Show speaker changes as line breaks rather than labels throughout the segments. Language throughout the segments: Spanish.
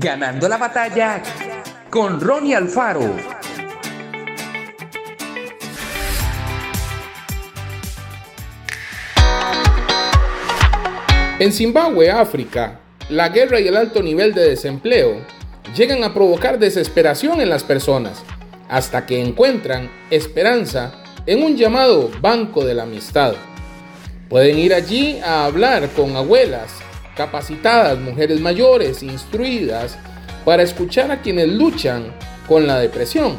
Ganando la batalla con Ronnie Alfaro.
En Zimbabue, África, la guerra y el alto nivel de desempleo llegan a provocar desesperación en las personas, hasta que encuentran esperanza en un llamado Banco de la Amistad. Pueden ir allí a hablar con abuelas, capacitadas, mujeres mayores, instruidas, para escuchar a quienes luchan con la depresión.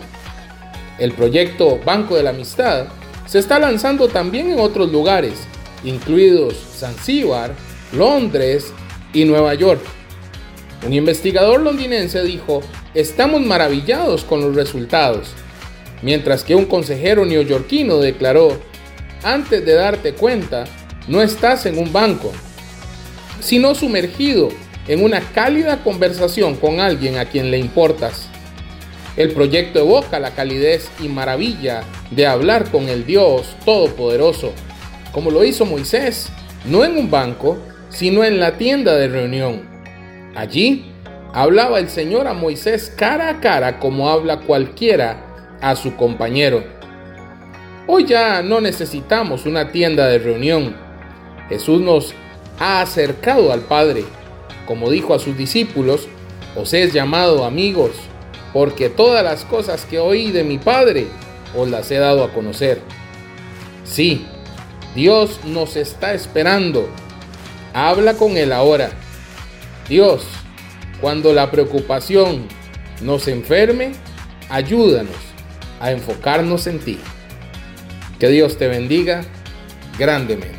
El proyecto Banco de la Amistad se está lanzando también en otros lugares, incluidos Zanzíbar, Londres y Nueva York. Un investigador londinense dijo, estamos maravillados con los resultados, mientras que un consejero neoyorquino declaró, antes de darte cuenta, no estás en un banco, sino sumergido en una cálida conversación con alguien a quien le importas. El proyecto evoca la calidez y maravilla de hablar con el Dios Todopoderoso, como lo hizo Moisés, no en un banco, sino en la tienda de reunión. Allí hablaba el Señor a Moisés cara a cara como habla cualquiera a su compañero. Hoy ya no necesitamos una tienda de reunión. Jesús nos ha acercado al Padre. Como dijo a sus discípulos, os he llamado amigos, porque todas las cosas que oí de mi Padre os las he dado a conocer. Sí, Dios nos está esperando Habla con Él ahora. Dios, cuando la preocupación nos enferme, ayúdanos a enfocarnos en ti. Que Dios te bendiga grandemente.